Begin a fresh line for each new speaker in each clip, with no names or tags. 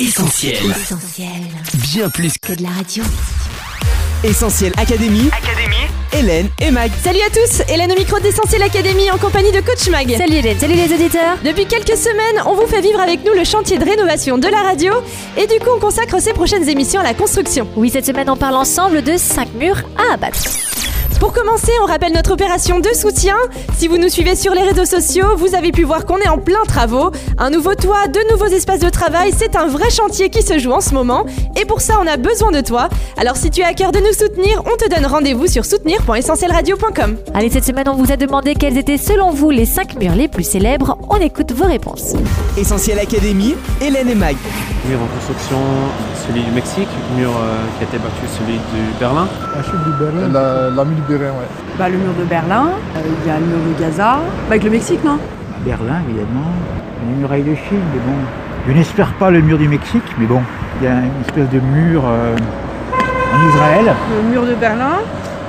Essentiel.
Essentiel.
Bien plus
Que de la radio.
Essentiel Académie.
Académie.
Hélène et Mag.
Salut à tous, Hélène au micro d'Essentiel Académie en compagnie de Coach Mag.
Salut Hélène, salut les auditeurs.
Depuis quelques semaines, on vous fait vivre avec nous le chantier de rénovation de la radio et du coup on consacre ces prochaines émissions à la construction.
Oui, cette semaine on parle ensemble de 5 murs à abattre.
Pour commencer, on rappelle notre opération de soutien. Si vous nous suivez sur les réseaux sociaux, vous avez pu voir qu'on est en plein travaux. Un nouveau toit, de nouveaux espaces de travail, c'est un vrai chantier qui se joue en ce moment. Et pour ça, on a besoin de toi. Alors si tu as à cœur de nous soutenir, on te donne rendez-vous sur soutenir.essentielradio.com.
Allez, cette semaine on vous a demandé quels étaient selon vous les 5 murs les plus célèbres. On écoute vos réponses.
Essentiel Académie. Hélène et Mag.
Mur en construction, celui du Mexique, mur euh, qui a été battu, celui du Berlin.
La chute du Berlin La, du Berlin, ouais.
Bah, le mur de Berlin, euh, il y a le mur de Gaza, bah, avec le Mexique, non?
Berlin, évidemment, les murailles de Chine, mais bon. Je n'espère pas le mur du Mexique, mais bon, il y a une espèce de mur euh, en Israël.
Le mur de Berlin,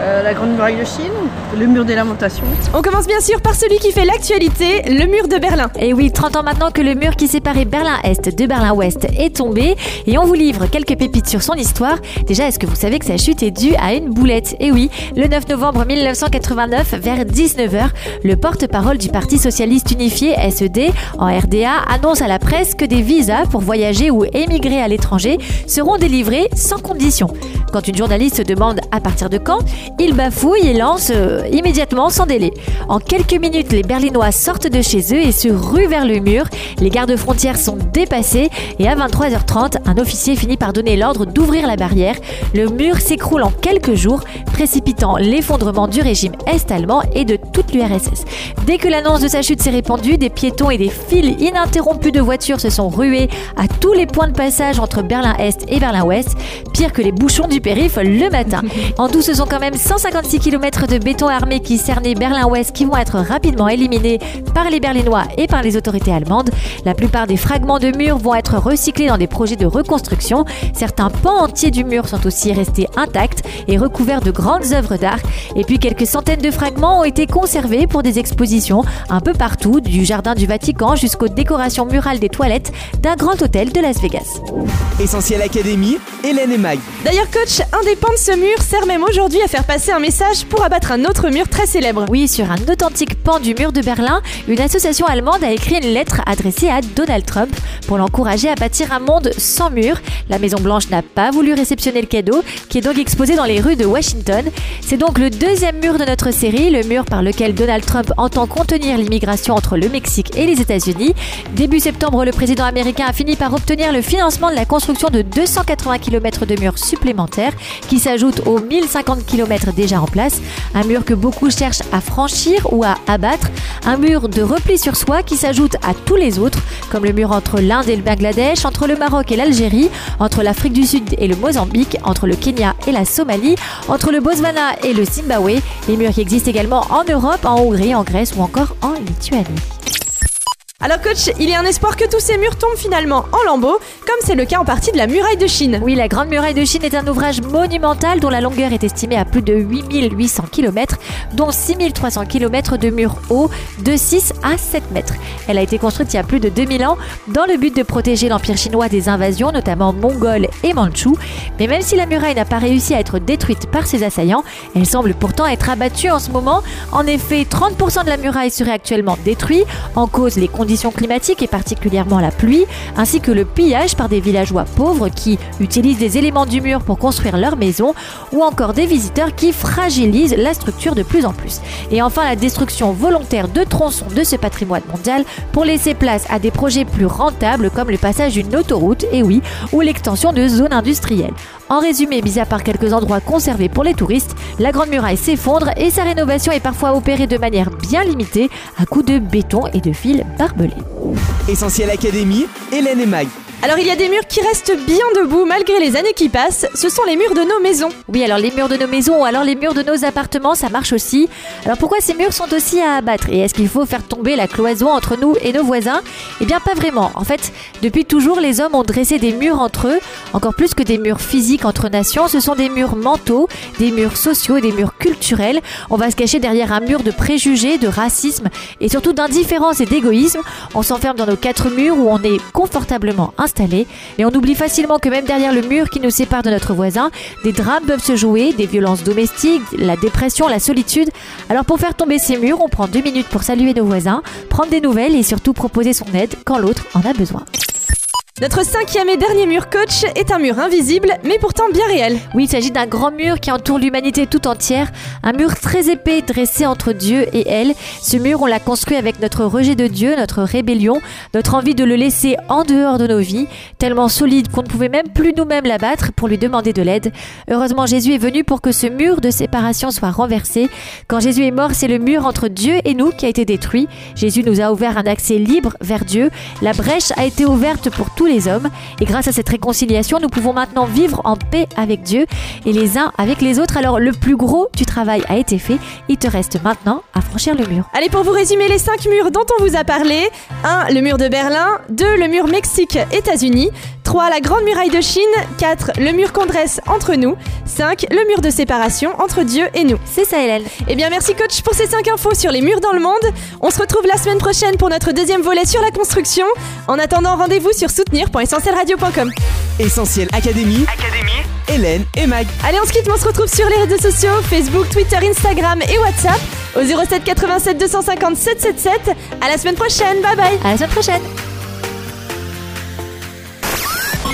euh, la grande muraille de Chine, le mur des lamentations.
On commence bien sûr par celui qui fait l'actualité, le mur de Berlin.
Et oui, 30 ans maintenant que le mur qui séparait Berlin-Est de Berlin-Ouest est tombé et on vous livre quelques pépites sur son histoire. Déjà, est-ce que vous savez que sa chute est due à une boulette? Et oui, le 9 novembre 1989, vers 19h, le porte-parole du Parti Socialiste Unifié SED en RDA annonce à la presse que des visas pour voyager ou émigrer à l'étranger seront délivrés sans condition. Quand une journaliste demande à partir de quand, il bafouille et lance euh, immédiatement sans délai. En quelques minutes, les Berlinois sortent de chez eux et se ruent vers le mur. Les gardes-frontières sont dépassés et à 23h30, un officier finit par donner l'ordre d'ouvrir la barrière. Le mur s'écroule en quelques jours, précipitant l'effondrement du régime est-allemand et de toute l'URSS. Dès que l'annonce de sa chute s'est répandue, des piétons et des files ininterrompues de voitures se sont rués à tous les points de passage entre Berlin-Est et Berlin-Ouest, pire que les bouchons du périph' le matin. En tout, ce sont quand même 156 km de béton armé qui cernaient Berlin-Ouest qui vont être rapidement éliminés par les Berlinois et par les autorités allemandes. La plupart des fragments de murs vont être recyclés dans des projets de reconstruction. Certains pans entiers du mur sont aussi restés intacts et recouverts de grandes œuvres d'art. Et puis quelques centaines de fragments ont été conservés pour des expositions un peu partout, du jardin du Vatican jusqu'aux décorations murales des toilettes d'un grand hôtel de Las Vegas.
Essentiel Académie. Hélène et Mag.
D'ailleurs, coach, un des pans de ce mur sert même aujourd'hui à faire passer un message pour abattre un autre mur très célèbre.
Oui, sur un authentique pan du mur de Berlin, une association allemande a écrit une lettre adressée à Donald Trump pour l'encourager à bâtir un monde sans mur. La Maison Blanche n'a pas voulu réceptionner le cadeau, qui est donc exposé dans les rues de Washington. C'est donc le deuxième mur de notre série, le mur par lequel Donald Trump entend contenir l'immigration entre le Mexique et les États-Unis. Début septembre, le président américain a fini par obtenir le financement de la construction de 280 km de murs supplémentaires, qui s'ajoutent aux 1050 km déjà en place. Un mur que beaucoup cherchent à franchir ou à abattre. Un mur de repli sur soi qui s'ajoute à tous les autres, comme le mur entre l'Inde et le Bangladesh, entre le Maroc et l'Algérie, entre l'Afrique du Sud et le Mozambique, entre le Kenya et la Somalie, entre le Botswana et le Zimbabwe. Les murs qui existent également en Europe, en Hongrie, en Grèce ou encore en Lituanie.
Alors coach, il y a un espoir que tous ces murs tombent finalement en lambeaux, comme c'est le cas en partie de la muraille de Chine.
Oui, la Grande Muraille de Chine est un ouvrage monumental dont la longueur est estimée à plus de 8800 km, dont 6300 km de murs hauts de 6 à 7 mètres. Elle a été construite il y a plus de 2000 ans dans le but de protéger l'Empire chinois des invasions, notamment mongoles et mandchous. Mais même si la muraille n'a pas réussi à être détruite par ses assaillants, elle semble pourtant être abattue en ce moment. En effet, 30% de la muraille serait actuellement détruite, en cause les conditions climatiques et particulièrement la pluie, ainsi que le pillage par des villageois pauvres qui utilisent des éléments du mur pour construire leur maison, ou encore des visiteurs qui fragilisent la structure de plus en plus. Et enfin la destruction volontaire de tronçons de ce patrimoine mondial pour laisser place à des projets plus rentables comme le passage d'une autoroute, et oui, ou l'extension de zones industrielles. En résumé, mis à part quelques endroits conservés pour les touristes, la Grande Muraille s'effondre et sa rénovation est parfois opérée de manière bien limitée à coups de béton et de fils barbelés.
Essentiel Académie. Hélène et Mag.
Alors il y a des murs qui restent bien debout malgré les années qui passent, ce sont les murs de nos maisons.
Oui, alors les murs de nos maisons ou alors les murs de nos appartements, ça marche aussi. Alors pourquoi ces murs sont aussi à abattre? Et est-ce qu'il faut faire tomber la cloison entre nous et nos voisins? Eh bien pas vraiment. En fait, depuis toujours, les hommes ont dressé des murs entre eux, encore plus que des murs physiques entre nations. Ce sont des murs mentaux, des murs sociaux, des murs culturels. On va se cacher derrière un mur de préjugés, de racisme et surtout d'indifférence et d'égoïsme. On s'enferme dans nos quatre murs où on est confortablement installés. Et on oublie facilement que même derrière le mur qui nous sépare de notre voisin, des drames peuvent se jouer, des violences domestiques, la dépression, la solitude. Alors pour faire tomber ces murs, on prend deux minutes pour saluer nos voisins, prendre des nouvelles et surtout proposer son aide quand l'autre en a besoin.
Notre cinquième et dernier mur coach est un mur invisible, mais pourtant bien réel.
Oui, il s'agit d'un grand mur qui entoure l'humanité tout entière, un mur très épais dressé entre Dieu et elle. Ce mur, on l'a construit avec notre rejet de Dieu, notre rébellion, notre envie de le laisser en dehors de nos vies, tellement solide qu'on ne pouvait même plus nous-mêmes l'abattre pour lui demander de l'aide. Heureusement, Jésus est venu pour que ce mur de séparation soit renversé. Quand Jésus est mort, c'est le mur entre Dieu et nous qui a été détruit. Jésus nous a ouvert un accès libre vers Dieu. La brèche a été ouverte pour tous les hommes. Et grâce à cette réconciliation, nous pouvons maintenant vivre en paix avec Dieu et les uns avec les autres. Alors le plus gros du travail a été fait. Il te reste maintenant à franchir le mur.
Allez, pour vous résumer les cinq murs dont on vous a parlé 1. Le mur de Berlin. 2. Le mur Mexique-États-Unis. 3. La Grande Muraille de Chine. 4. Le mur qu'on dresse entre nous. 5. Le mur de séparation entre Dieu et nous.
C'est ça, Hélène.
Eh bien, merci coach pour ces 5 infos sur les murs dans le monde. On se retrouve la semaine prochaine pour notre deuxième volet sur la construction. En attendant, rendez-vous sur soutenir.essentielradio.com.
Essentiel Académie. Hélène et Mag.
Allez, on se quitte, mais on se retrouve sur les réseaux sociaux Facebook, Twitter, Instagram et WhatsApp au 07 87 250 777. À la semaine prochaine. Bye bye.
À la semaine prochaine.